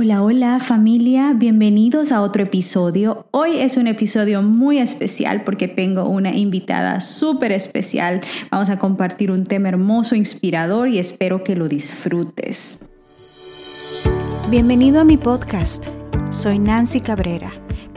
Hola, hola familia, bienvenidos a otro episodio. Hoy es un episodio muy especial porque tengo una invitada súper especial. Vamos a compartir un tema hermoso, inspirador y espero que lo disfrutes. Bienvenido a mi podcast. Soy Nancy Cabrera,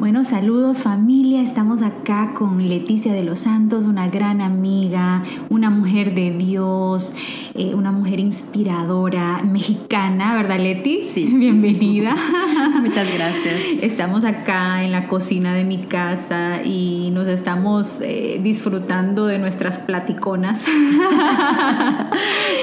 Bueno, saludos familia, estamos acá con Leticia de los Santos, una gran amiga, una mujer de Dios, eh, una mujer inspiradora, mexicana, ¿verdad Leti? Sí. Bienvenida. Muchas gracias. Estamos acá en la cocina de mi casa y nos estamos eh, disfrutando de nuestras platiconas.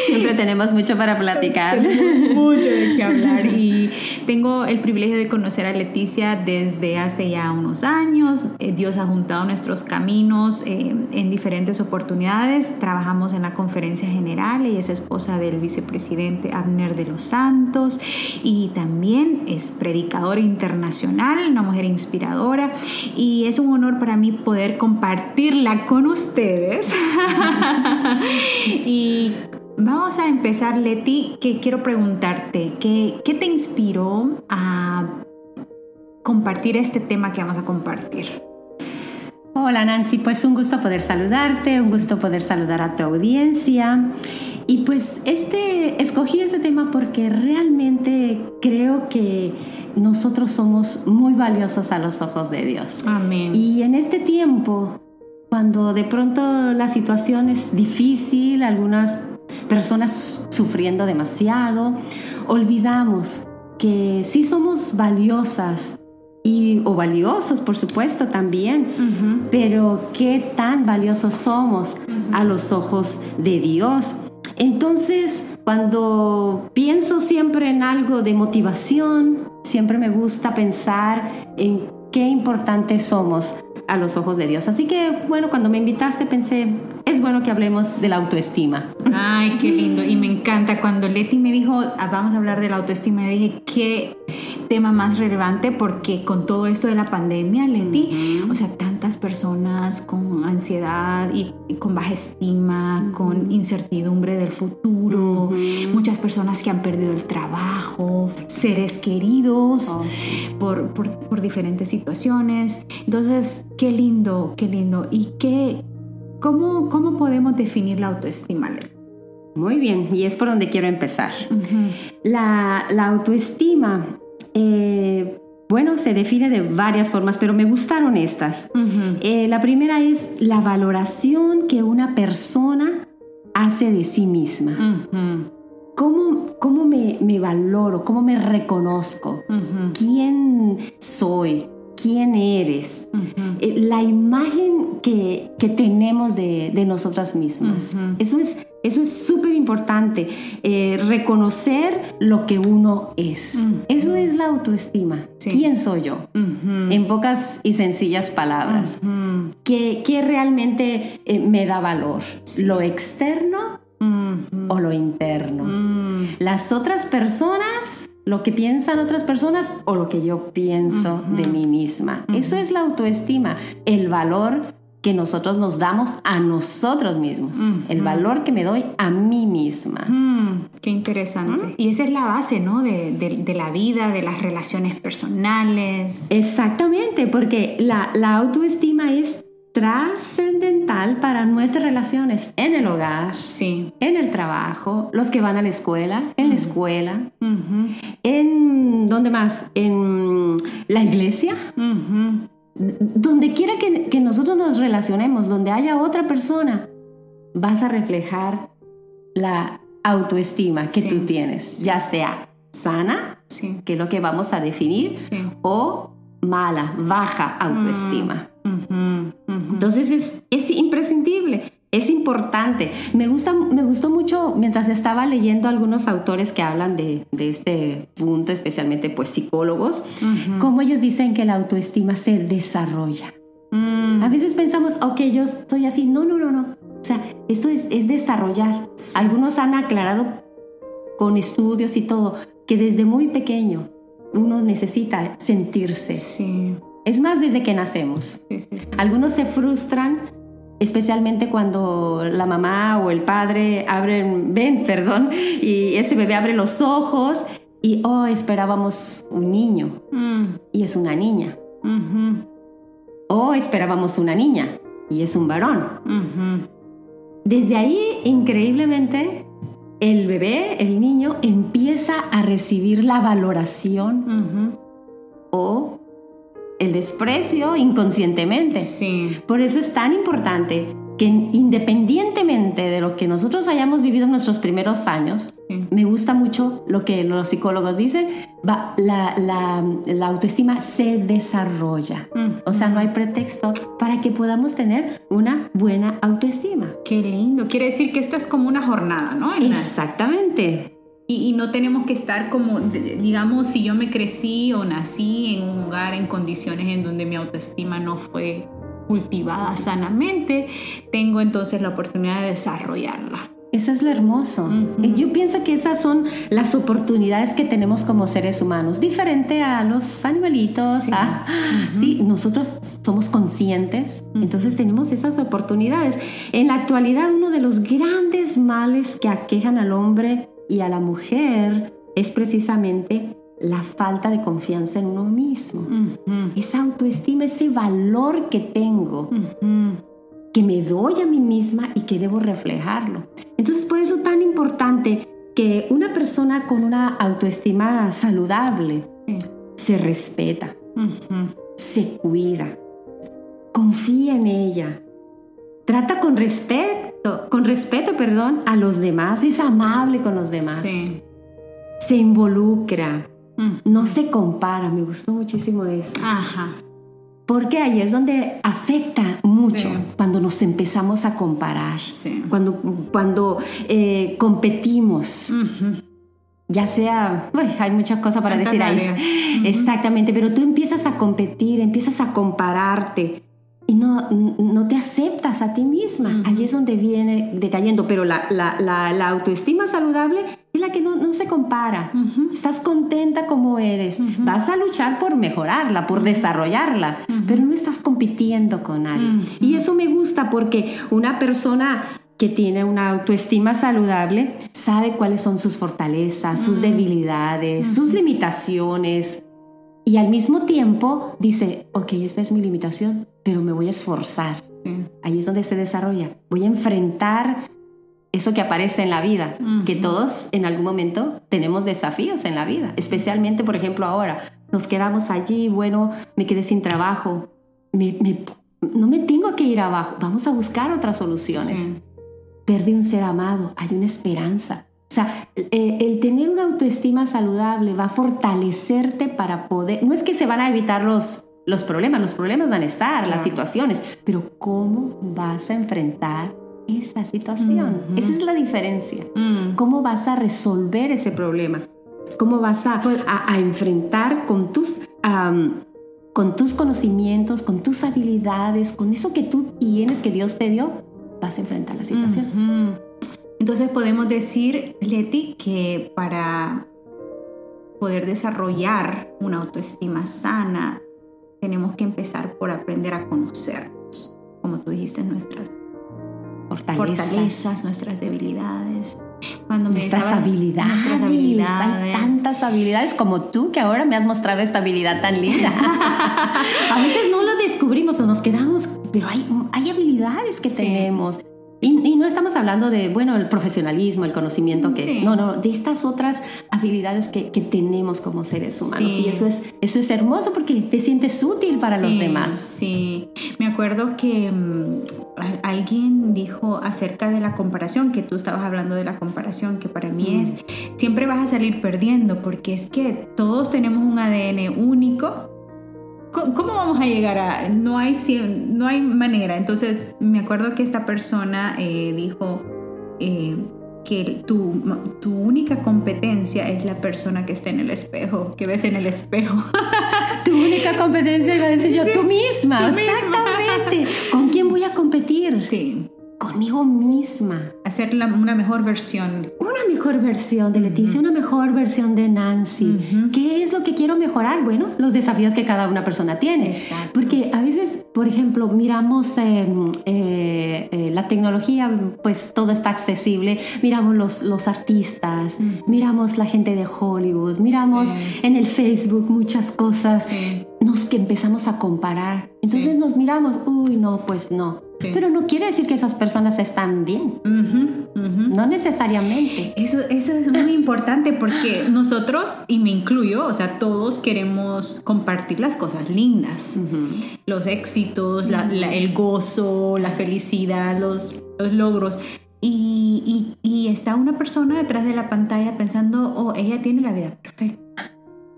Siempre tenemos mucho para platicar. Tenemos mucho de qué hablar y tengo el privilegio de conocer a Leticia desde hace ya unos años. Eh, Dios ha juntado nuestros caminos eh, en diferentes oportunidades. Trabajamos en la conferencia general. Ella es esposa del vicepresidente Abner de los Santos y también es predicadora internacional, una mujer inspiradora. Y es un honor para mí poder compartirla con ustedes. y Vamos a empezar, Leti, que quiero preguntarte, ¿qué, ¿qué, te inspiró a compartir este tema que vamos a compartir. Hola Nancy, pues un gusto poder saludarte, un gusto poder saludar a tu audiencia. Y pues este, escogí este tema porque realmente creo que nosotros somos muy valiosos a los ojos de Dios. Amén. Y en este tiempo, cuando de pronto la situación es difícil, algunas personas sufriendo demasiado, olvidamos que sí somos valiosas y, o valiosos, por supuesto, también, pero qué tan valiosos somos a los ojos de Dios. Entonces, cuando pienso siempre en algo de motivación, siempre me gusta pensar en qué importantes somos a los ojos de Dios. Así que, bueno, cuando me invitaste pensé, es bueno que hablemos de la autoestima. Ay, qué lindo. Y me encanta. Cuando Leti me dijo, ah, vamos a hablar de la autoestima, yo dije, qué tema más relevante porque con todo esto de la pandemia, Leti, o sea, tantas personas con ansiedad y, con baja estima, con incertidumbre del futuro, muchas personas que han perdido el trabajo, seres queridos oh, por, por, por diferentes situaciones. Entonces, qué lindo, qué lindo. ¿Y qué, cómo, cómo podemos definir la autoestima, Leti? Muy bien, y es por donde quiero empezar. la, la, autoestima eh, bueno, se define de varias formas, pero me gustaron estas. Eh, la primera es la valoración que una persona hace de sí misma. ¿Cómo, me, valoro? ¿Cómo me reconozco? ¿Quién soy? Quién eres, eh, la imagen que, tenemos de, nosotras mismas. Eso es eso es súper importante, eh, reconocer lo que uno es. Eso es la autoestima. ¿Quién soy yo? En pocas y sencillas palabras. ¿Qué, realmente eh, me da valor? ¿Lo externo o lo interno? Las otras personas lo que piensan otras personas o lo que yo pienso de mí misma. Eso es la autoestima, el valor que nosotros nos damos a nosotros mismos, el valor que me doy a mí misma. qué interesante. Y esa es la base, ¿no? De, de, la vida, de las relaciones personales. Exactamente, porque la, la autoestima es trascendental para nuestras relaciones en el hogar, sí. en el trabajo, los que van a la escuela, en la escuela, en, ¿dónde más? En la iglesia. Donde quiera que, nosotros nos relacionemos, donde haya otra persona, vas a reflejar la autoestima que tú tienes, ya sea sana, que es lo que vamos a definir, o mala, baja autoestima. Entonces es, es imprescindible. Es importante. Me, gusta, me gustó mucho mientras estaba leyendo algunos autores que hablan de, de este punto, especialmente pues psicólogos, cómo ellos dicen que la autoestima se desarrolla. Mm. A veces pensamos, ok, yo soy así. No, no, no, no. O sea, esto es, es desarrollar. Algunos han aclarado con estudios y todo que desde muy pequeño uno necesita sentirse. Sí. Es más, desde que nacemos. Algunos se frustran, especialmente cuando la mamá o el padre abren, ven, perdón, y ese bebé abre los ojos y, oh, esperábamos un niño mm. y es una niña. O esperábamos una niña y es un varón. Desde ahí, increíblemente, el bebé, el niño, empieza a recibir la valoración o el desprecio inconscientemente. Sí. Por eso es tan importante que independientemente de lo que nosotros hayamos vivido en nuestros primeros años, me gusta mucho lo que los psicólogos dicen, va, la, la, autoestima se desarrolla. O sea, no hay pretexto para que podamos tener una buena autoestima. Qué lindo. Quiere decir que esto es como una jornada, ¿no? Exactamente. Y, no tenemos que estar como, digamos, si yo me crecí o nací en un lugar en condiciones en donde mi autoestima no fue cultivada sanamente, tengo entonces la oportunidad de desarrollarla. Eso es lo hermoso. Yo pienso que esas son las oportunidades que tenemos como seres humanos, diferente a los animalitos. Sí, ¿ah? nosotros somos conscientes, entonces tenemos esas oportunidades. En la actualidad, uno de los grandes males que aquejan al hombre y a la mujer es precisamente la falta de confianza en uno mismo. Esa autoestima, ese valor que tengo, que me doy a mí misma y que debo reflejarlo. Entonces, por eso es tan importante que una persona con una autoestima saludable se respeta, se cuida, confía en ella, trata con respeto, con respeto, perdón, a los demás, es amable con los demás. Se involucra, no se compara, me gustó muchísimo eso. Ajá. Porque ahí es donde afecta mucho cuando nos empezamos a comparar, cuando, cuando eh, competimos. Ya sea, hay muchas cosas para decir ahí. Exactamente, pero tú empiezas a competir, empiezas a compararte y no, no te aceptas a ti misma. Allí es donde viene decayendo, pero la, la, la, autoestima saludable es la que no, no se compara. Estás contenta como eres. Vas a luchar por mejorarla, por desarrollarla, pero no estás compitiendo con nadie. Y eso me gusta porque una persona que tiene una autoestima saludable sabe cuáles son sus fortalezas, sus debilidades, sus limitaciones. Y al mismo tiempo dice, ok, esta es mi limitación, pero me voy a esforzar. Ahí es donde se desarrolla. Voy a enfrentar eso que aparece en la vida, que todos en algún momento tenemos desafíos en la vida, especialmente, por ejemplo, ahora. Nos quedamos allí, bueno, me quedé sin trabajo, no me tengo que ir abajo, vamos a buscar otras soluciones. Perdí un ser amado, hay una esperanza. O sea, eh, el tener una autoestima saludable va a fortalecerte para poder, no es que se van a evitar los los problemas, los problemas van a estar, las situaciones, pero ¿cómo vas a enfrentar esa situación? Esa es la diferencia. Mm. ¿Cómo vas a resolver ese problema? ¿Cómo vas a, pues a, enfrentar con tus, con tus conocimientos, con tus habilidades, con eso que tú tienes, que Dios te dio? Vas a enfrentar la situación. Entonces podemos decir, Leti, que para poder desarrollar una autoestima sana, tenemos que empezar por aprender a conocernos, como tú dijiste, nuestras fortalezas, nuestras debilidades. Cuando nuestras, habilidades, nuestras habilidades. Hay tantas habilidades como tú que ahora me has mostrado esta habilidad tan linda. a veces no lo descubrimos o nos quedamos, pero hay, hay habilidades que tenemos. Y, no estamos hablando de, bueno, el profesionalismo, el conocimiento que... No, no, de estas otras habilidades que, que tenemos como seres humanos. Y eso es, eso es hermoso porque te sientes útil para los demás. Sí, me acuerdo que mm, alguien dijo acerca de la comparación, que tú estabas hablando de la comparación, que para mí es, siempre vas a salir perdiendo porque es que todos tenemos un ADN único ¿Cómo vamos a llegar a.? No hay, no hay manera. Entonces, me acuerdo que esta persona eh, dijo eh, que tu, tu única competencia es la persona que está en el espejo, que ves en el espejo. tu única competencia, iba a decir yo, tú misma. Exactamente. ¿Con quién voy a competir? Sí conmigo misma. Hacer una mejor versión. Una mejor versión de Leticia, una mejor versión de Nancy. ¿Qué es lo que quiero mejorar? Bueno, los desafíos que cada una persona tiene. Porque a veces, por ejemplo, miramos em, eh, eh, la tecnología, pues todo está accesible. Miramos los, los artistas, miramos la gente de Hollywood, miramos en el Facebook muchas cosas. Nos que empezamos a comparar. Entonces nos miramos, uy, no, pues no pero no quiere decir que esas personas están bien. No necesariamente. Eso, eso es muy importante porque nosotros, y me incluyo, o sea, todos queremos compartir las cosas lindas, los éxitos, el gozo, la felicidad, los, los logros. Y, y, y, está una persona detrás de la pantalla pensando, oh, ella tiene la vida perfecta.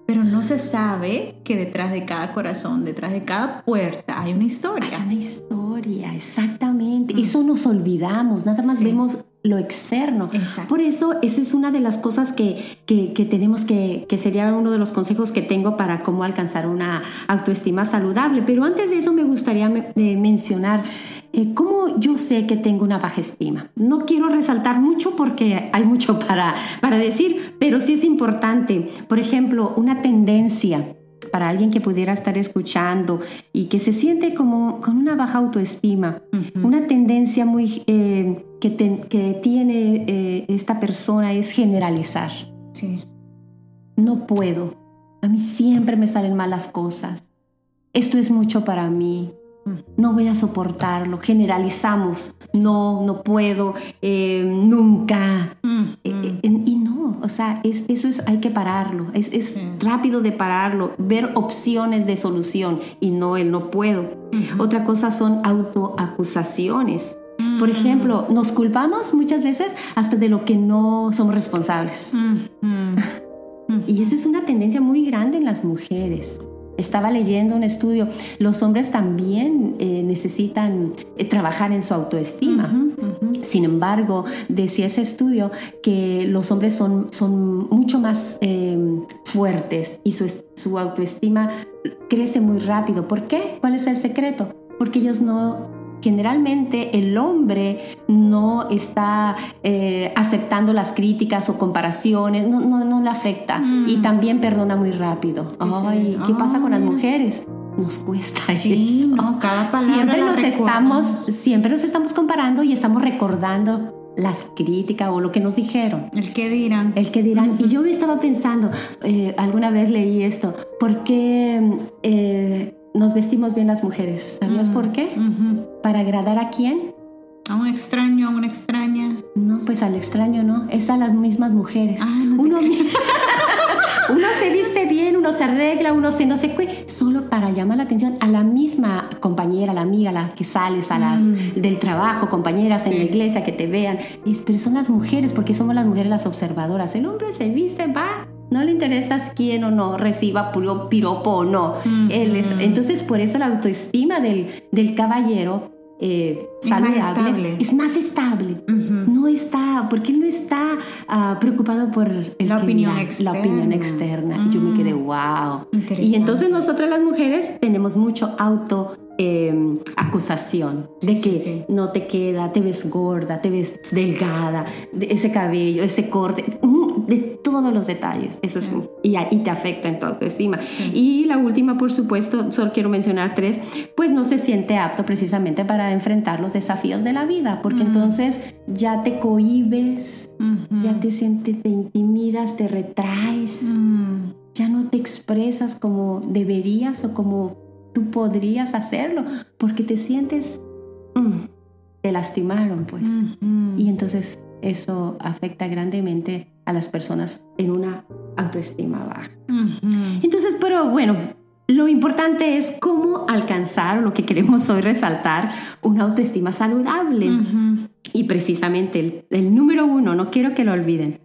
Pero no se sabe que detrás de cada corazón, detrás de cada puerta, hay una historia. Hay una historia, exactamente. Mm. Eso nos olvidamos, nada más vemos lo externo. Por eso, esa es una de las cosas que, que, tenemos que, que sería uno de los consejos que tengo para cómo alcanzar una autoestima saludable. Pero antes de eso me gustaría mencionar eh, ¿Cómo yo sé que tengo una baja estima? No quiero resaltar mucho porque hay mucho para, para decir, pero sí es importante. Por ejemplo, una tendencia para alguien que pudiera estar escuchando y que se siente como con una baja autoestima, una tendencia muy eh, que, que, tiene eh, esta persona es generalizar. Sí. No puedo. A mí siempre me salen malas cosas. Esto es mucho para mí no voy a soportarlo, generalizamos, no, no puedo, eh, nunca. Y no, o sea, eso es, hay que pararlo, es, rápido de pararlo, ver opciones de solución y no el no puedo. Otra cosa son autoacusaciones. Por mm. ejemplo, nos culpamos muchas veces hasta de lo que no somos responsables. y esa es una tendencia muy grande en las mujeres estaba leyendo un estudio, los hombres también eh, necesitan eh, trabajar en su autoestima. Sin embargo, decía ese estudio que los hombres son, son mucho más em, fuertes y su, su autoestima crece muy rápido. ¿Por qué? ¿Cuál es el secreto? Porque ellos no generalmente el hombre no está eh, aceptando las críticas o comparaciones, no, no, le afecta y mm. también perdona muy rápido. Ay, ¿qué pasa con las mujeres? Nos cuesta sí, cada palabra siempre nos estamos siempre nos estamos comparando y estamos recordando las críticas o lo que nos dijeron. El que dirán. El que dirán. Y yo me estaba pensando, eh, alguna vez leí esto, ¿por qué eh, nos vestimos bien las mujeres. ¿Sabías por qué? ¿Para agradar a quién? A un extraño, a una extraña. No, pues al extraño no, es a las mismas mujeres. Ah, uno, uno se viste bien, uno se arregla, uno se no se qué, solo para llamar la atención a la misma compañera, la amiga, la que sales a las mm. del trabajo, compañeras en la iglesia que te vean. Es, pero son las mujeres, porque somos las mujeres las observadoras. El hombre se viste, va, no le interesa quién o no reciba puro piropo o no. Él es, entonces, por eso la autoestima del, del caballero eh, saludable es más estable. No está, porque él no está ah, preocupado por la, opinión externa. la opinión externa. Y yo me quedé, wow. Y entonces nosotras las mujeres tenemos mucho auto em, acusación de que no te queda, te ves gorda, te ves delgada, ese cabello, ese corte de todos los detalles. Eso es, y, te afecta en tu autoestima. Y la última, por supuesto, solo quiero mencionar tres, pues no se siente apto precisamente para enfrentar los desafíos de la vida, porque entonces ya te cohibes, ya te sientes, te intimidas, te retraes, ya no te expresas como deberías o como tú podrías hacerlo, porque te sientes, mm, te lastimaron, pues. Y entonces eso afecta grandemente a las personas en una autoestima baja. Entonces, pero bueno, lo importante es cómo alcanzar, lo que queremos hoy resaltar, una autoestima saludable. Y precisamente el, número uno, no quiero que lo olviden,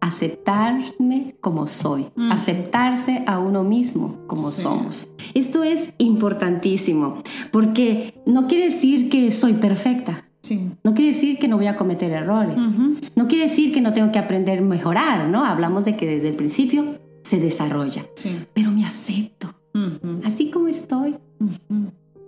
aceptarme como soy, aceptarse a uno mismo como somos. Esto es importantísimo porque no quiere decir que soy perfecta. No quiere decir que no voy a cometer errores. No quiere decir que no tengo que aprender a mejorar, ¿no? Hablamos de que desde el principio se desarrolla. Pero me acepto. Así como estoy.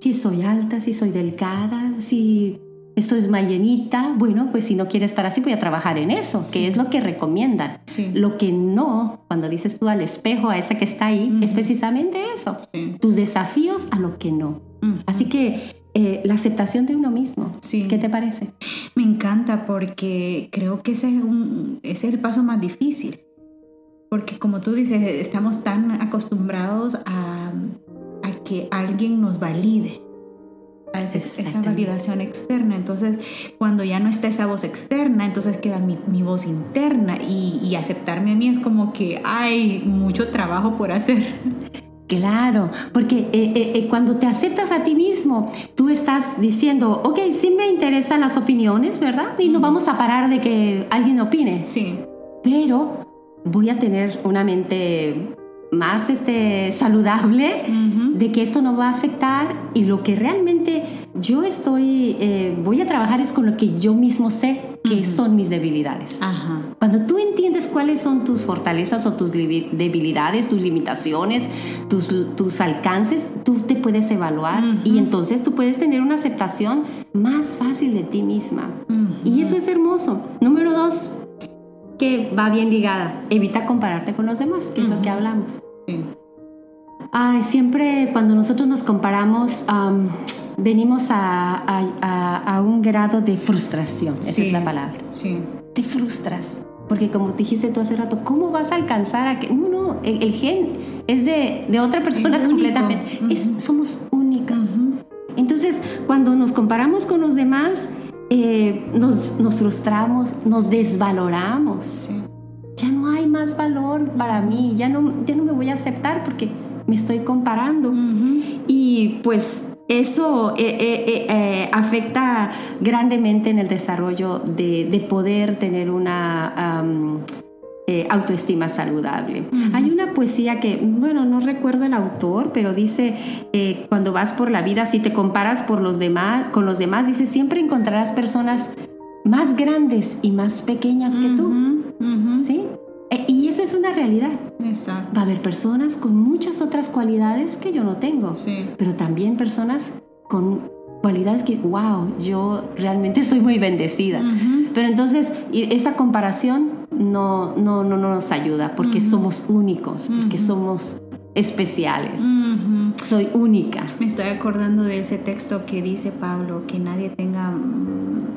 Si soy alta, si soy delgada, si esto es más llenita, bueno, pues si no quiere estar así, voy a trabajar en eso, que es lo que recomiendan. Lo que no, cuando dices tú al espejo, a esa que está ahí, es precisamente eso. Tus desafíos a lo que no. Así que eh, la aceptación de uno mismo. ¿Qué te parece? Me encanta porque creo que ese es, un, ese es el paso más difícil. Porque como tú dices, estamos tan acostumbrados a, a que alguien nos valide esa validación externa. Entonces, cuando ya no está esa voz externa, entonces queda mi, mi voz interna y, aceptarme a mí es como que hay mucho trabajo por hacer. Claro, porque eh, eh, eh, cuando te aceptas a ti mismo, tú estás diciendo, ok, sí me interesan las opiniones, ¿verdad? Y no vamos a parar de que alguien opine. Sí. Pero voy a tener una mente más este, saludable de que esto no va a afectar y lo que realmente yo estoy, eh, voy a trabajar es con lo que yo mismo sé que son mis debilidades. Cuando tú entiendes cuáles son tus fortalezas o tus debilidades, tus limitaciones, tus, tus alcances, tú te puedes evaluar y entonces tú puedes tener una aceptación más fácil de ti misma. Y eso es hermoso. Número dos, que va bien ligada. Evita compararte con los demás, que es lo que hablamos. Ay, siempre cuando nosotros nos comparamos, venimos a, un grado de frustración. Esa es la palabra. Sí. Te frustras. Porque como dijiste tú hace rato, ¿cómo vas a alcanzar a que... No, el, gen es de, otra persona completamente. somos únicas. Entonces, cuando nos comparamos con los demás, eh, nos, nos, frustramos, nos desvaloramos. Ya no hay más valor para mí, ya no, ya no me voy a aceptar porque me estoy comparando. Y pues eso eh, eh, afecta grandemente en el desarrollo de, de poder tener una eh, autoestima saludable. Hay una poesía que, bueno, no recuerdo el autor, pero dice, eh, cuando vas por la vida, si te comparas por los demás, con los demás, dice, siempre encontrarás personas más grandes y más pequeñas que tú. ¿Sí? Una realidad. Va a haber personas con muchas otras cualidades que yo no tengo, pero también personas con cualidades que, wow, yo realmente soy muy bendecida. Pero entonces, esa comparación no, no, no, nos ayuda porque somos únicos, porque somos especiales. Soy única. Me estoy acordando de ese texto que dice Pablo, que nadie tenga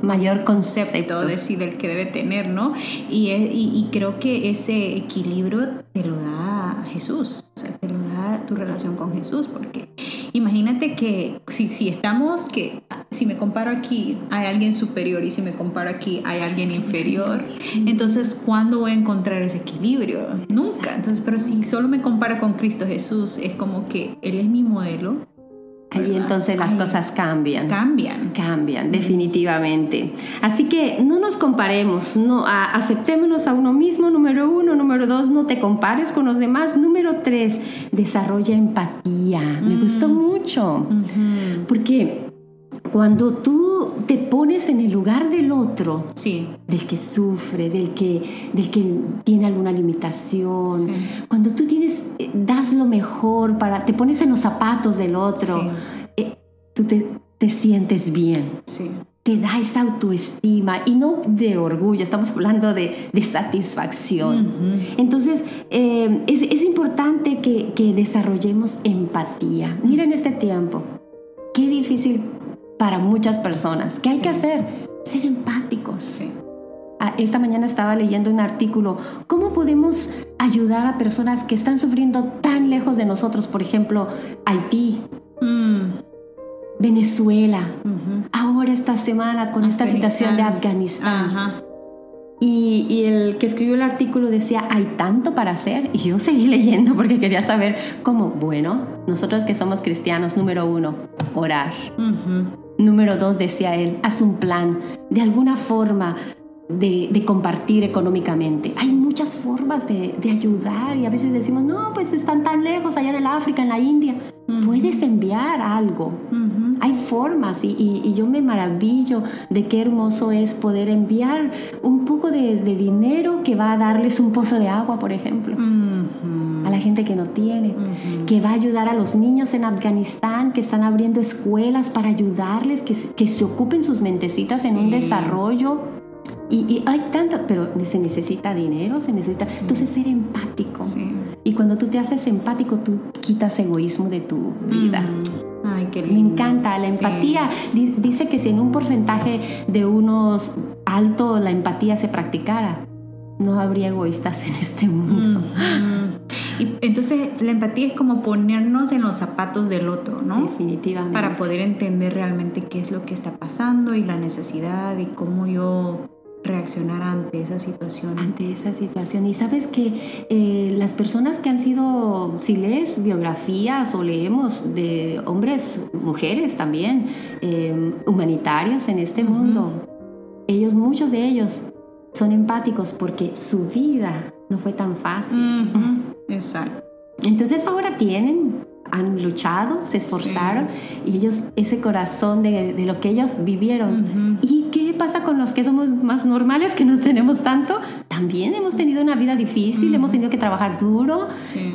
mayor concepto de sí del que debe tener, ¿no? Y, y, creo que ese equilibrio te lo da Jesús, o sea, te lo da tu relación con Jesús, porque imagínate que si, si estamos, que si me comparo aquí hay alguien superior y si me comparo aquí hay alguien inferior, entonces ¿cuándo voy a encontrar ese equilibrio? Nunca. Entonces, pero si solo me comparo con Cristo Jesús, es como que Él es mi modelo. Ahí entonces las cosas cambian. Cambian. Cambian, definitivamente. Así que no nos comparemos, no, aceptémonos a uno mismo, número uno. Número dos, no te compares con los demás. Número tres, desarrolla empatía. Me gustó mm. mucho. Porque cuando tú te pones en el lugar del otro, sí. del que sufre, del que, del que tiene alguna limitación, cuando tú tienes, eh, das lo mejor para, te pones en los zapatos del otro, eh, tú te, te, sientes bien. Te da esa autoestima y no de orgullo, estamos hablando de, de satisfacción. Entonces, eh, es, es, importante que, que desarrollemos empatía. Mira en este tiempo, qué difícil para muchas personas. ¿Qué hay que hacer? Ser empáticos. Ah, esta mañana estaba leyendo un artículo, ¿cómo podemos ayudar a personas que están sufriendo tan lejos de nosotros? Por ejemplo, Haití, mm. Venezuela, ahora esta semana con esta situación de Afganistán. Y, y, el que escribió el artículo decía, hay tanto para hacer. Y yo seguí leyendo porque quería saber cómo, bueno, nosotros que somos cristianos, número uno, orar. Número dos, decía él, haz un plan de alguna forma de, compartir económicamente. Hay muchas formas de, ayudar y a veces decimos, no, pues están tan lejos allá en el África, en la India. Puedes enviar algo. Hay formas y, yo me maravillo de qué hermoso es poder enviar un poco de, dinero que va a darles un pozo de agua, por ejemplo. A la gente que no tiene, que va a ayudar a los niños en Afganistán, que están abriendo escuelas para ayudarles, que, que se ocupen sus mentecitas en un desarrollo y, hay tanto, pero se necesita dinero, se necesita... Entonces ser empático. Y cuando tú te haces empático, tú quitas egoísmo de tu vida. Mm. Ay, qué Me encanta la empatía. Dice que si en un porcentaje de unos alto la empatía se practicara, no habría egoístas en este mundo. Y entonces la empatía es como ponernos en los zapatos del otro, ¿no? Definitivamente. Para poder entender realmente qué es lo que está pasando y la necesidad y cómo yo reaccionar ante esa situación. Ante esa situación. Y sabes que eh, las personas que han sido, si lees biografías o leemos de hombres, mujeres también, eh, humanitarios en este mundo, ellos, muchos de ellos, son empáticos porque su vida no fue tan fácil. Exacto. Entonces ahora tienen han luchado, se esforzaron y ellos, ese corazón de, de lo que ellos vivieron. ¿Y qué pasa con los que somos más normales, que no tenemos tanto? También hemos tenido una vida difícil, hemos tenido que trabajar duro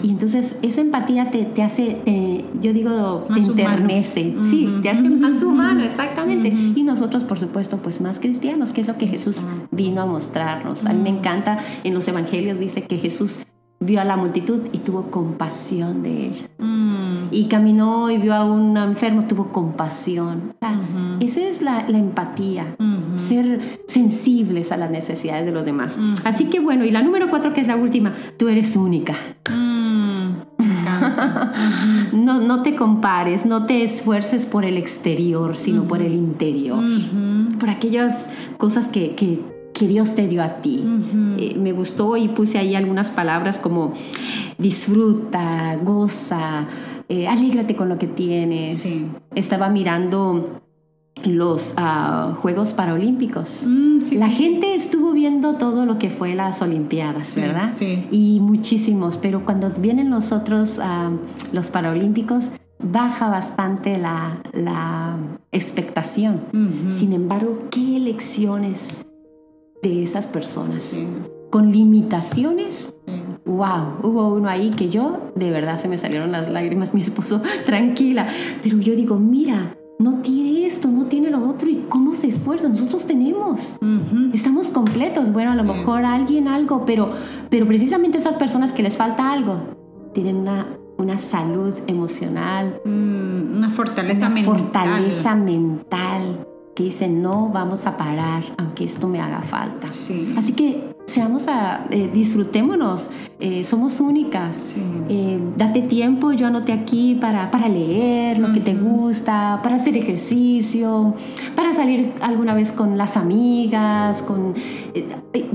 y entonces esa empatía te, te hace, yo digo, te enternece, sí, te hace más humano, exactamente. Y nosotros, por supuesto, pues más cristianos, que es lo que Jesús vino a mostrarnos. A mí me encanta, en los evangelios dice que Jesús vio a la multitud y tuvo compasión de ella. Mm. Y caminó y vio a un enfermo, tuvo compasión. Esa es la, empatía, ser sensibles a las necesidades de los demás. Así que bueno, y la número cuatro, que es la última, tú eres única. Mm. no, no te compares, no te esfuerces por el exterior, sino por el interior. Por aquellas cosas que, que que Dios te dio a ti. Eh, me gustó y puse ahí algunas palabras como disfruta, goza, eh, alégrate con lo que tienes. Estaba mirando los ah, Juegos Paralímpicos. Mm, la gente estuvo viendo todo lo que fue las Olimpiadas, ¿verdad? Y muchísimos, pero cuando vienen los otros, ah, los Paralímpicos, baja bastante la, la expectación. Sin embargo, ¿qué elecciones de esas personas. Con limitaciones. Wow, hubo uno ahí que yo, de verdad se me salieron las lágrimas, mi esposo, tranquila. Pero yo digo, mira, no tiene esto, no tiene lo otro y cómo se esfuerza. Nosotros tenemos, estamos completos. Bueno, a lo mejor alguien algo, pero, pero precisamente esas personas que les falta algo tienen una, una salud emocional, mm, una fortaleza una mental. Fortaleza mental que dicen, no vamos a parar aunque esto me haga falta. Así que seamos a, eh, disfrutémonos, eh, somos únicas. Eh, date tiempo, yo anoté aquí para, para leer lo que te gusta, para hacer ejercicio, para salir alguna vez con las amigas, con,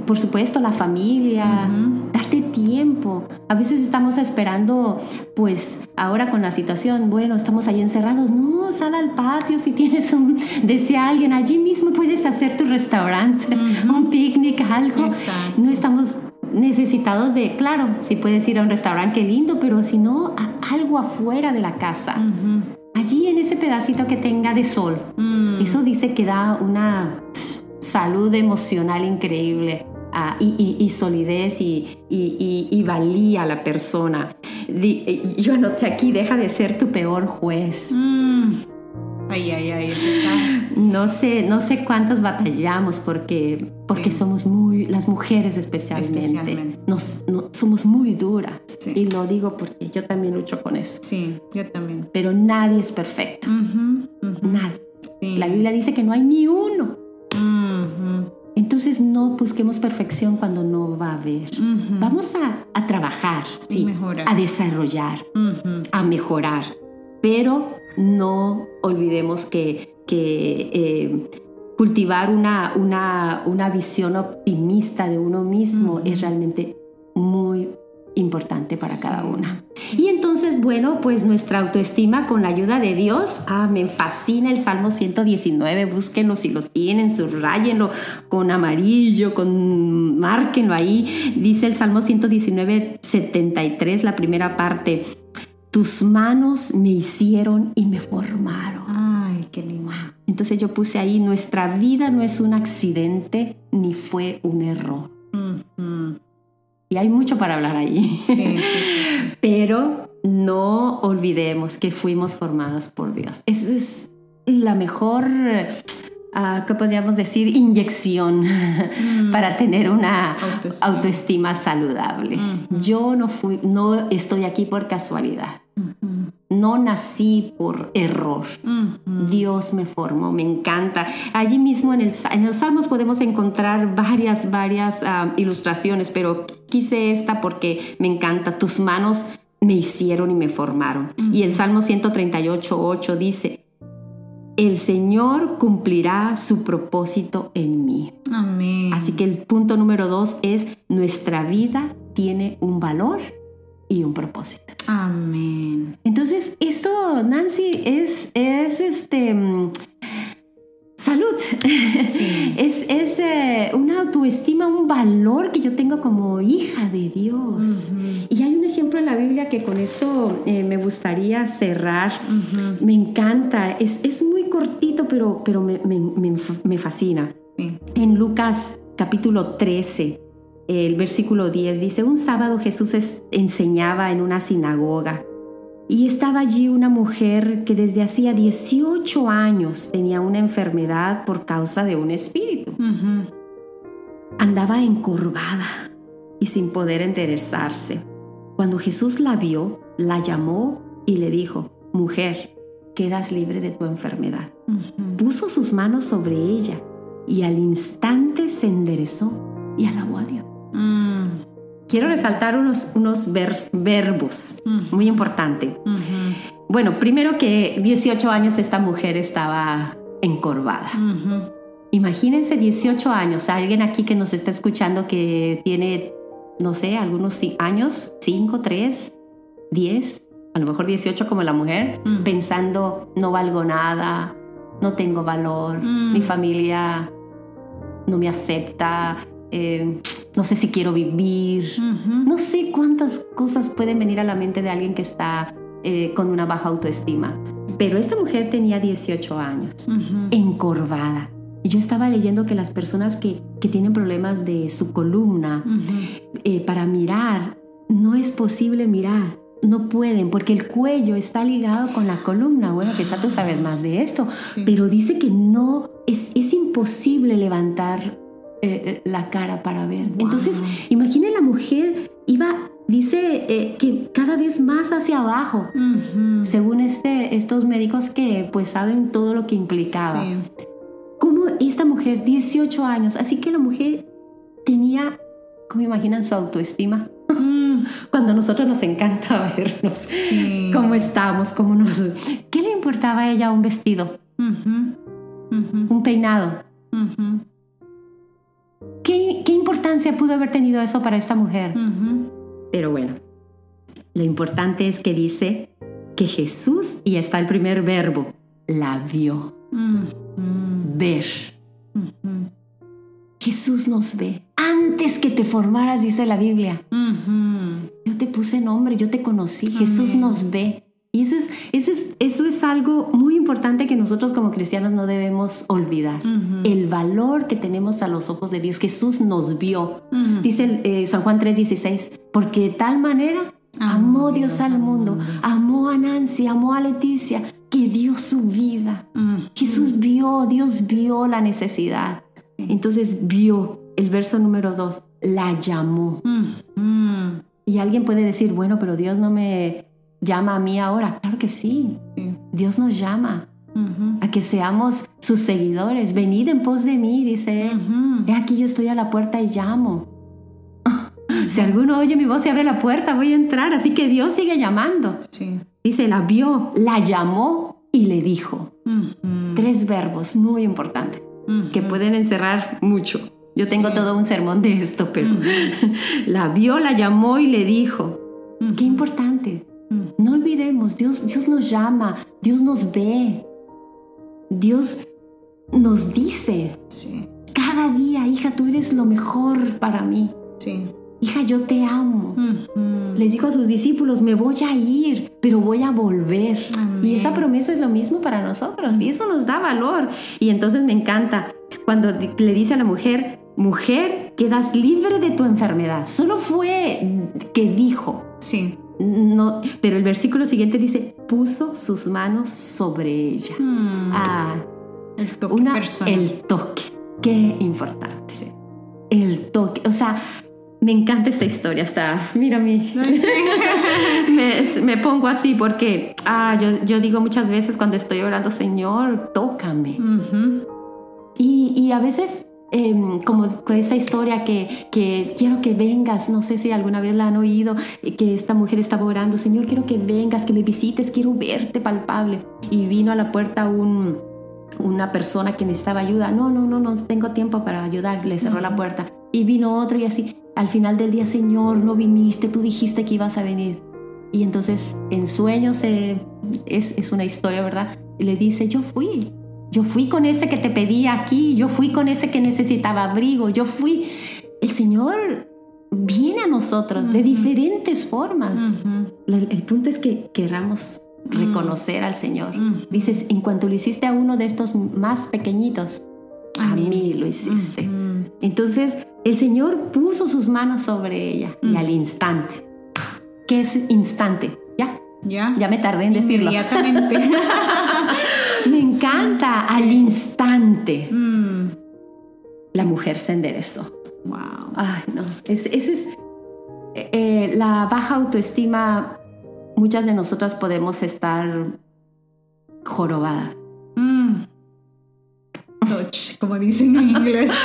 por supuesto, la familia. Darte tiempo. A veces estamos esperando, pues ahora con la situación, bueno, estamos ahí encerrados. No, sal al patio si tienes un, desea alguien, allí mismo puedes hacer tu restaurante, un picnic, algo. No estamos necesitados de, claro, si puedes ir a un restaurante, qué lindo, pero si no, algo afuera de la casa. Allí en ese pedacito que tenga de sol. Mm. Eso dice que da una salud emocional increíble. Ah, y, solidez y, valía a la persona. yo anoté aquí, deja de ser tu peor juez. Mm. Ay, ay, ay. No sé, no sé cuántas batallamos porque, porque somos muy, las mujeres especialmente, Nos, somos muy duras. Y lo digo porque yo también lucho con eso. Sí, yo también. Pero nadie es perfecto. Nadie. La Biblia dice que no hay ni uno. Entonces no busquemos perfección cuando no va a haber. Vamos a, trabajar, sí, a desarrollar, a mejorar, pero no olvidemos que, eh, cultivar una, una, visión optimista de uno mismo es realmente muy importante para cada una. Y entonces, bueno, pues nuestra autoestima con la ayuda de Dios, ah, me fascina el Salmo 119, búsquenlo si lo tienen, subrayenlo con amarillo, con márquenlo ahí. Dice el Salmo 119, 73, la primera parte, tus manos me hicieron y me formaron. Ay, qué lindo. Entonces yo puse ahí, nuestra vida no es un accidente ni fue un error. Y hay mucho para hablar allí. Pero no olvidemos que fuimos formados por Dios. Esa es la mejor, uh, ¿qué podríamos decir? Inyección mm. para tener una autoestima, saludable. Yo no, fui, no estoy aquí por casualidad. No nací por error. Dios me formó, me encanta. Allí mismo en, el, en los Salmos podemos encontrar varias, varias ah, ilustraciones, pero quise esta porque me encanta. Tus manos me hicieron y me formaron. Y el Salmo 138, 8 dice, el Señor cumplirá su propósito en mí. Amén. Así que el punto número dos es, nuestra vida tiene un valor y un propósito. Amén. Entonces, esto, Nancy, es, es este... Mm, salud. es es eh, una autoestima, un valor que yo tengo como hija de Dios. Y hay un ejemplo en la Biblia que con eso eh, me gustaría cerrar. Me encanta. Es, es, muy cortito, pero, pero me, me, me fascina. En Lucas capítulo 13, el versículo 10 dice, un sábado Jesús enseñaba en una sinagoga y estaba allí una mujer que desde hacía 18 años tenía una enfermedad por causa de un espíritu. Andaba encorvada y sin poder enderezarse. Cuando Jesús la vio, la llamó y le dijo, mujer, quedas libre de tu enfermedad. Puso sus manos sobre ella y al instante se enderezó y alabó a Dios. Mm. Quiero resaltar unos, unos verbos, mm. muy importante. Bueno, primero que 18 años esta mujer estaba encorvada. Imagínense 18 años, alguien aquí que nos está escuchando que tiene, no sé, algunos años, 5, 3, 10, a lo mejor 18 como la mujer, mm. pensando, no valgo nada, no tengo valor, mi familia no me acepta. Eh, no sé si quiero vivir, no sé cuántas cosas pueden venir a la mente de alguien que está eh, con una baja autoestima. Pero esta mujer tenía 18 años, encorvada. Y yo estaba leyendo que las personas que, que tienen problemas de su columna, eh, para mirar, no es posible mirar. No pueden porque el cuello está ligado con la columna. Bueno, quizá tú sabes más de esto, pero dice que no, es, es imposible levantar eh, eh, la cara para ver. Entonces, imaginen la mujer iba, dice eh, que cada vez más hacia abajo, según este, estos médicos que pues saben todo lo que implicaba. Como esta mujer, 18 años, así que la mujer tenía, ¿cómo imaginan su autoestima? Cuando a nosotros nos encanta vernos, cómo estamos, cómo nos... ¿Qué le importaba a ella un vestido? Un peinado. ¿Qué, importancia pudo haber tenido eso para esta mujer? Pero bueno, lo importante es que dice que Jesús, y está el primer verbo, la vio. Ver. Jesús nos ve. Antes que te formaras, dice la Biblia. Yo te puse nombre, yo te conocí. Jesús nos ve. Y eso es, eso es, eso es algo muy importante que nosotros como cristianos no debemos olvidar. El valor que tenemos a los ojos de Dios. Jesús nos vio. Dice eh, San Juan 3:16, porque de tal manera amó Dios al mundo, amó a Nancy, amó a Leticia, que dio su vida. Jesús vio, Dios vio la necesidad. Entonces vio el verso número 2, la llamó. Y alguien puede decir, bueno, pero Dios no me llama a mí ahora. Claro que sí. Dios nos llama a que seamos sus seguidores. Venid en pos de mí, dice He aquí yo estoy a la puerta y llamo. si alguno oye mi voz y abre la puerta, voy a entrar. Así que Dios sigue llamando. Dice, la vio, la llamó y le dijo. Tres verbos muy importantes que pueden encerrar mucho. Yo tengo todo un sermón de esto, pero la vio, la llamó y le dijo, qué importante. No olvidemos, Dios, Dios nos llama, Dios nos ve, Dios nos dice, cada día, hija, tú eres lo mejor para mí. Hija, yo te amo. Les dijo a sus discípulos, me voy a ir, pero voy a volver. Y esa promesa es lo mismo para nosotros. Y eso nos da valor. Y entonces me encanta cuando le dice a la mujer, mujer, quedas libre de tu enfermedad. Solo fue que dijo. Sí. No, pero el versículo siguiente dice, puso sus manos sobre ella. Hmm. Ah, El toque una, el toque. Qué importante. El toque. O sea, me encanta esta historia. Hasta, mira mi. me, me pongo así porque ah, yo, yo digo muchas veces cuando estoy orando, Señor, tócame. Y, y a veces, em, como con esa historia que, que quiero que vengas, no sé si alguna vez la han oído, eh, que esta mujer estaba orando, Señor, quiero que vengas, que me visites, quiero verte palpable. Y vino a la puerta un, una persona que necesitaba ayuda. No, no, no, no tengo tiempo para ayudar, le cerró la puerta. Y vino otro y así, al final del día, Señor, no viniste, tú dijiste que ibas a venir. Y entonces en sueños eh, es, es una historia, ¿verdad? Le dice, yo fui, yo fui con ese que te pedía aquí, yo fui con ese que necesitaba abrigo, yo fui. El Señor viene a nosotros de diferentes formas. La- El punto es que queramos reconocer al Señor. Dices, en cuanto lo hiciste a uno de estos más pequeñitos, a mí. lo hiciste. Entonces el Señor puso sus manos sobre ella y Mm. al instante. ¿Qué es instante? Ya, Ya. ya me tardé en decirlo. Inmediatamente. Me encanta, al instante. Mm. La mujer se enderezó. Wow. Ay, no. Es, ese es eh, la baja autoestima. Muchas de nosotras podemos estar jorobadas. Mm. Touch, como dicen en inglés.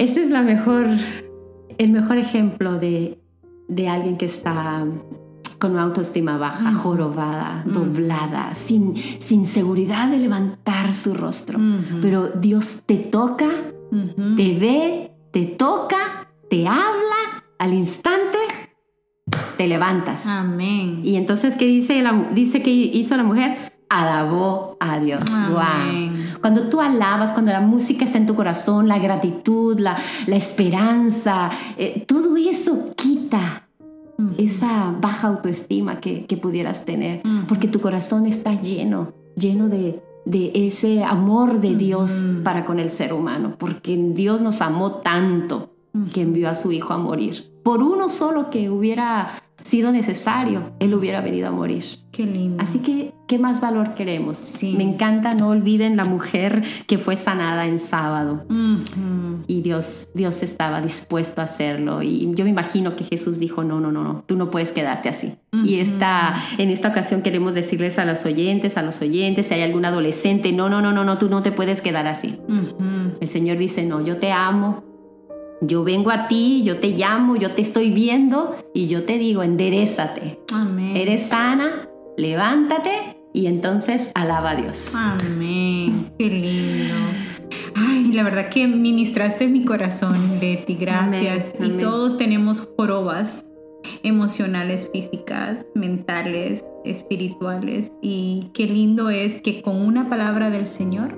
Este es la mejor, el mejor ejemplo de, de alguien que está con una autoestima baja, Mm. jorobada, Mm. doblada, sin, sin seguridad de levantar su rostro. Ujú. Pero Dios te toca, Ujú. te ve, te toca, te habla, al instante te levantas. Amén. Y entonces, ¿qué dice, la, dice que hizo la mujer? Alabó a Dios. Wow. Cuando tú alabas, cuando la música está en tu corazón, la gratitud, la, la esperanza, eh, todo eso quita esa baja autoestima que, que pudieras tener, porque tu corazón está lleno, lleno de, de ese amor de Dios para con el ser humano, porque Dios nos amó tanto que envió a su Hijo a morir. Por uno solo que hubiera sido necesario, Él hubiera venido a morir. Qué lindo. Así que, ¿qué más valor queremos? Sí. Me encanta, no olviden la mujer que fue sanada en sábado. Y Dios, Dios estaba dispuesto a hacerlo. Y yo me imagino que Jesús dijo, no, no, no, no, tú no puedes quedarte así. Y esta, en esta ocasión queremos decirles a los oyentes, a los oyentes, si hay algún adolescente, no, no, no, no, no, tú no te puedes quedar así. El Señor dice, no, yo te amo, yo vengo a ti, yo te llamo, yo te estoy viendo y yo te digo, enderezate. Amén. Eres sana, levántate y entonces alaba a Dios. Amén. Qué lindo. Ay, la verdad que ministraste mi corazón, Betty. Gracias. Amén, Y todos tenemos jorobas emocionales, físicas, mentales, espirituales. Y qué lindo es que con una palabra del Señor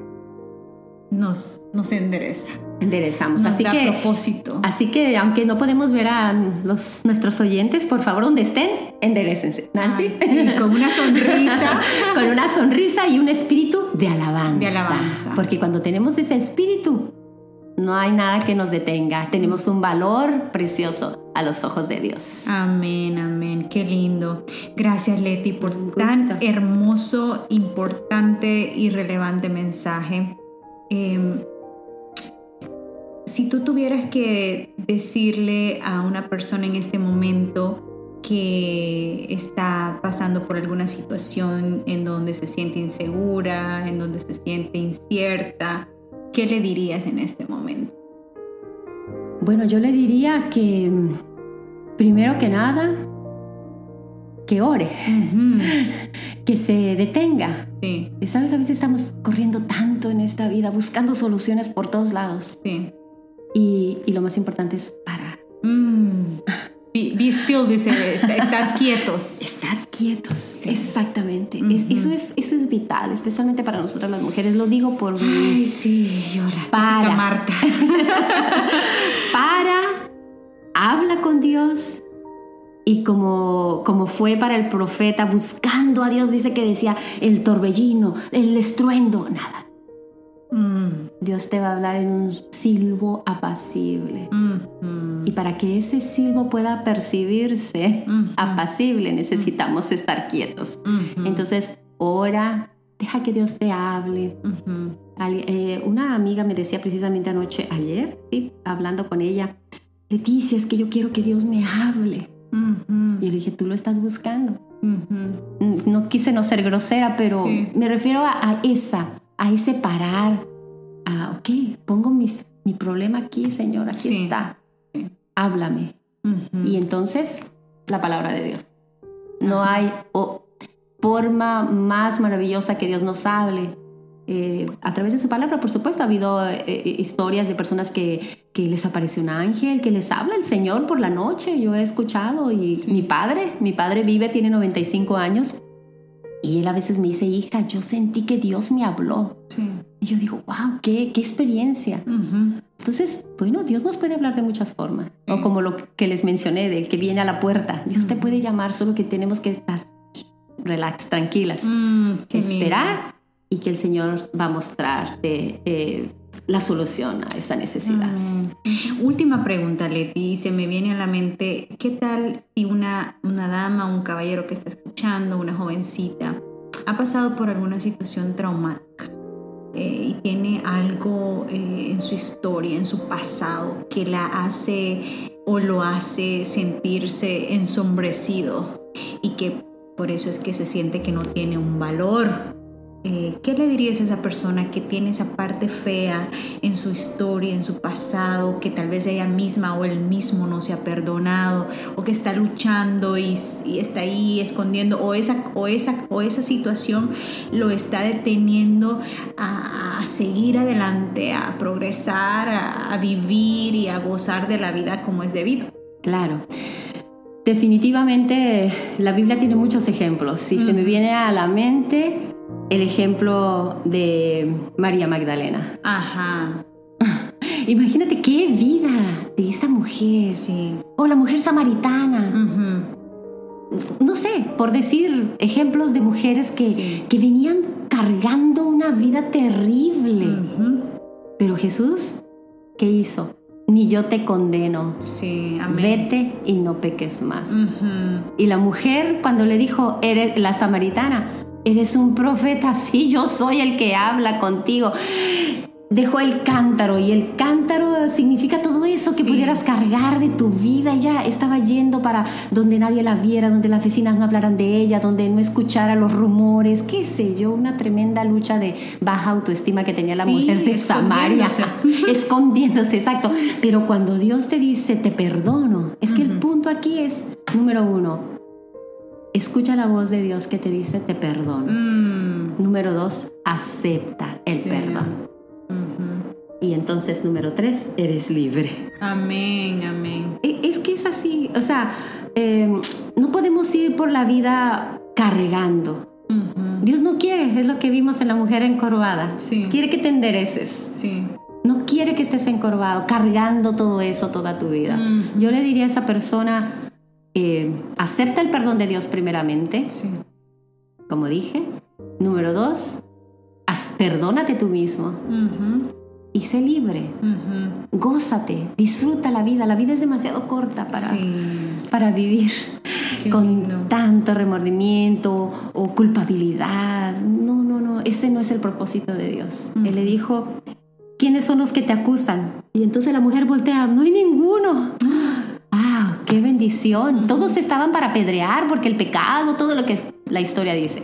nos, nos endereza. Enderezamos. Nos Así da que, propósito. así que, aunque no podemos ver a los, nuestros oyentes, por favor, donde estén, enderecense. Nancy. Sí, con una sonrisa. Con una sonrisa y un espíritu de alabanza. De alabanza. Porque cuando tenemos ese espíritu, no hay nada que nos detenga. Tenemos un valor precioso a los ojos de Dios. Amén, amén. Qué lindo. Gracias, Leti, por tan hermoso, importante y relevante mensaje. Em, si tú tuvieras que decirle a una persona en este momento que está pasando por alguna situación en donde se siente insegura, en donde se siente incierta, ¿qué le dirías en este momento? Bueno, yo le diría que, primero que nada, que ore, que se detenga. Sí, Sabes, a veces estamos corriendo tanto en esta vida, buscando soluciones por todos lados. sí. Y, y lo más importante es parar. Mm. Be, still, dice, estar quietos. Estar quietos, exactamente. eso, es, eso es vital, especialmente para nosotras las mujeres. Lo digo por mí. Ay, sí, llora. Para. Marta. para, habla con Dios. Y como, como fue para el profeta buscando a Dios, dice que decía el torbellino, el estruendo, nada. Mm. Dios te va a hablar en un silbo apacible. Mm-hmm. Y para que ese silbo pueda percibirse mm-hmm. apacible, necesitamos mm-hmm. estar quietos. Entonces, ora, deja que Dios te hable. Eh, una amiga me decía precisamente anoche, ayer, hablando con ella, Leticia, es que yo quiero que Dios me hable. Y le dije, tú lo estás buscando. No quise no ser grosera, pero me refiero a, esa, a ese parar. A, ok, pongo mis, mi problema aquí, Señor, aquí está. Háblame. Y entonces, la palabra de Dios. No hay forma más maravillosa que Dios nos hable eh, a través de su palabra, por supuesto, ha habido eh, eh, historias de personas que, que, les aparece un ángel, que les habla el Señor por la noche. Yo he escuchado y mi padre, mi padre vive, tiene 95 años y él a veces me dice, hija, yo sentí que Dios me habló. Y yo digo, wow, qué, qué experiencia. Entonces, bueno, Dios nos puede hablar de muchas formas. O como lo que les mencioné, del que viene a la puerta. Dios te puede llamar, solo que tenemos que estar relax, tranquilas. Mm, esperar y que el Señor va a mostrarte eh, la solución a esa necesidad. Mm. Última pregunta, Leti, se me viene a la mente, ¿qué tal si una, una dama, un caballero que está escuchando, una jovencita, ha pasado por alguna situación traumática? Eh, y tiene algo eh, en su historia, en su pasado, que la hace o lo hace sentirse ensombrecido y que por eso es que se siente que no tiene un valor eh, ¿qué le dirías a esa persona que tiene esa parte fea en su historia, en su pasado, que tal vez ella misma o él mismo no se ha perdonado, o que está luchando y, está ahí escondiendo, o esa, o, esa, o esa situación lo está deteniendo a, seguir adelante, a progresar, a, vivir y a gozar de la vida como es debido? Claro. Definitivamente la Biblia tiene muchos ejemplos. Si se me viene a la mente, el ejemplo de María Magdalena. Ajá. Imagínate qué vida de esa mujer. Sí. O la mujer samaritana. No sé, por decir ejemplos de mujeres que, que venían cargando una vida terrible. Pero Jesús, ¿qué hizo? Ni yo te condeno. Sí, amén. Vete y no peques más. Y la mujer, cuando le dijo, eres la samaritana, Eres un profeta, sí, yo soy el que habla contigo. Dejó el cántaro y el cántaro significa todo eso que pudieras cargar de tu vida. Ella estaba yendo para donde nadie la viera, donde las vecinas no hablaran de ella, donde no escuchara los rumores, qué sé yo, una tremenda lucha de baja autoestima que tenía la mujer de Samaria. escondiéndose, exacto. Pero cuando Dios te dice, te perdono, es que el punto aquí es, número uno, Escucha la voz de Dios que te dice te perdono. Mm. Número dos, acepta el perdón. Y entonces, número tres, eres libre. Amén, amén. E, es que es así, o sea, em, no podemos ir por la vida cargando. Dios no quiere, es lo que vimos en la mujer encorvada. Sí. Quiere que te endereces. Sí. No quiere que estés encorvado, cargando todo eso toda tu vida. Yo le diría a esa persona, eh, acepta el perdón de Dios primeramente, como dije. Número dos, perdónate tú mismo. Y sé libre. Gózate, disfruta la vida. La vida es demasiado corta para, para vivir con tanto remordimiento o culpabilidad. No, no, no. Ese no es el propósito de Dios. Él le dijo, ¿quiénes son los que te acusan? Y entonces la mujer voltea, no hay ninguno. Qué bendición. Todos estaban para apedrear porque el pecado, todo lo que la historia dice.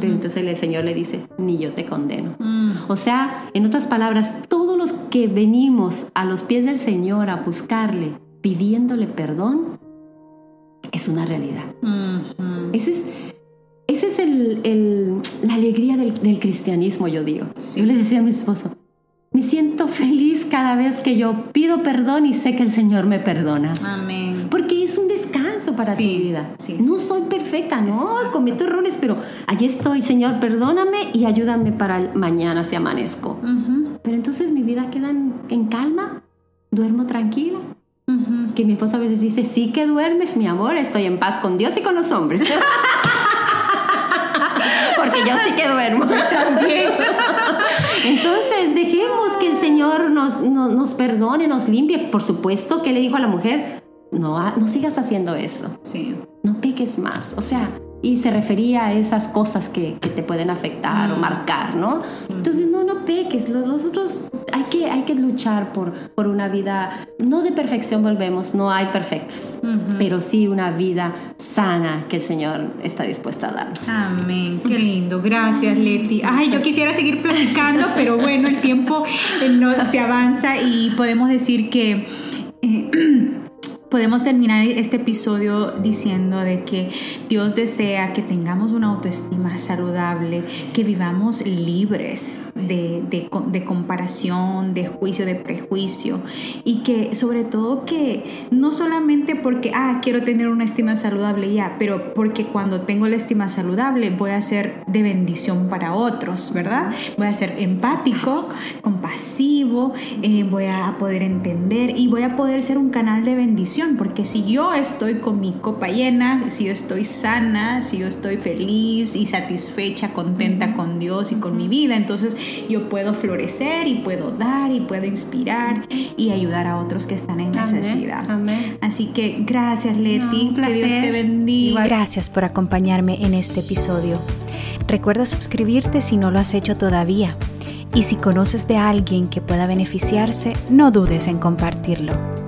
Pero entonces el Señor le dice, ni yo te condeno. Mm. O sea, en otras palabras, todos los que venimos a los pies del Señor a buscarle, pidiéndole perdón, es una realidad. Ese es, ese es la alegría del, cristianismo, yo digo. Yo le decía a mi esposo, Me siento feliz cada vez que yo pido perdón y sé que el Señor me perdona. Amén. Porque para Sí, tu vida. sí. No soy perfecta, no, cometo errores, pero allí estoy, Señor, perdóname y ayúdame para el mañana si amanezco. Ujú, Pero entonces mi vida queda en, en calma, duermo tranquila. ujú. Que mi esposo a veces dice, sí que duermes, mi amor, estoy en paz con Dios y con los hombres. Porque yo sí que duermo. Entonces, dejemos que el Señor nos, no- nos perdone, nos limpie. Por supuesto que le dijo a la mujer, no, ha- no sigas haciendo eso, Sí. no peques más. O sea, y se refería a esas cosas que, que te pueden afectar o marcar, ¿no? Entonces, no, no peques. Los, los otros, hay que, hay que luchar por, por una vida, no de perfección volvemos, no hay perfectos, pero sí una vida sana que el Señor está dispuesto a darnos. Amén, qué lindo, gracias Leti. Ay, yo quisiera seguir platicando, pero bueno, el tiempo eh, no se avanza y podemos decir que podemos terminar este episodio diciendo de que Dios desea que tengamos una autoestima saludable, que vivamos libres de, de co- de comparación, de juicio, de prejuicio y que sobre todo que no solamente porque, ah, quiero tener una estima saludable ya, pero porque cuando tengo la estima saludable voy a ser de bendición para otros, ¿verdad? Voy a ser empático, compasivo, eh, voy a poder entender y voy a poder ser un canal de bendición, porque si yo estoy con mi copa llena, si yo estoy sana, si yo estoy feliz y satisfecha, contenta con Dios y con mi vida, entonces yo puedo florecer y puedo dar y puedo inspirar y ayudar a otros que están en necesidad. amén. Así que gracias Leti, No, que Dios te bendiga. Igual. Gracias por acompañarme en este episodio. Recuerda suscribirte si no lo has hecho todavía. Y si conoces de alguien que pueda beneficiarse, no dudes en compartirlo.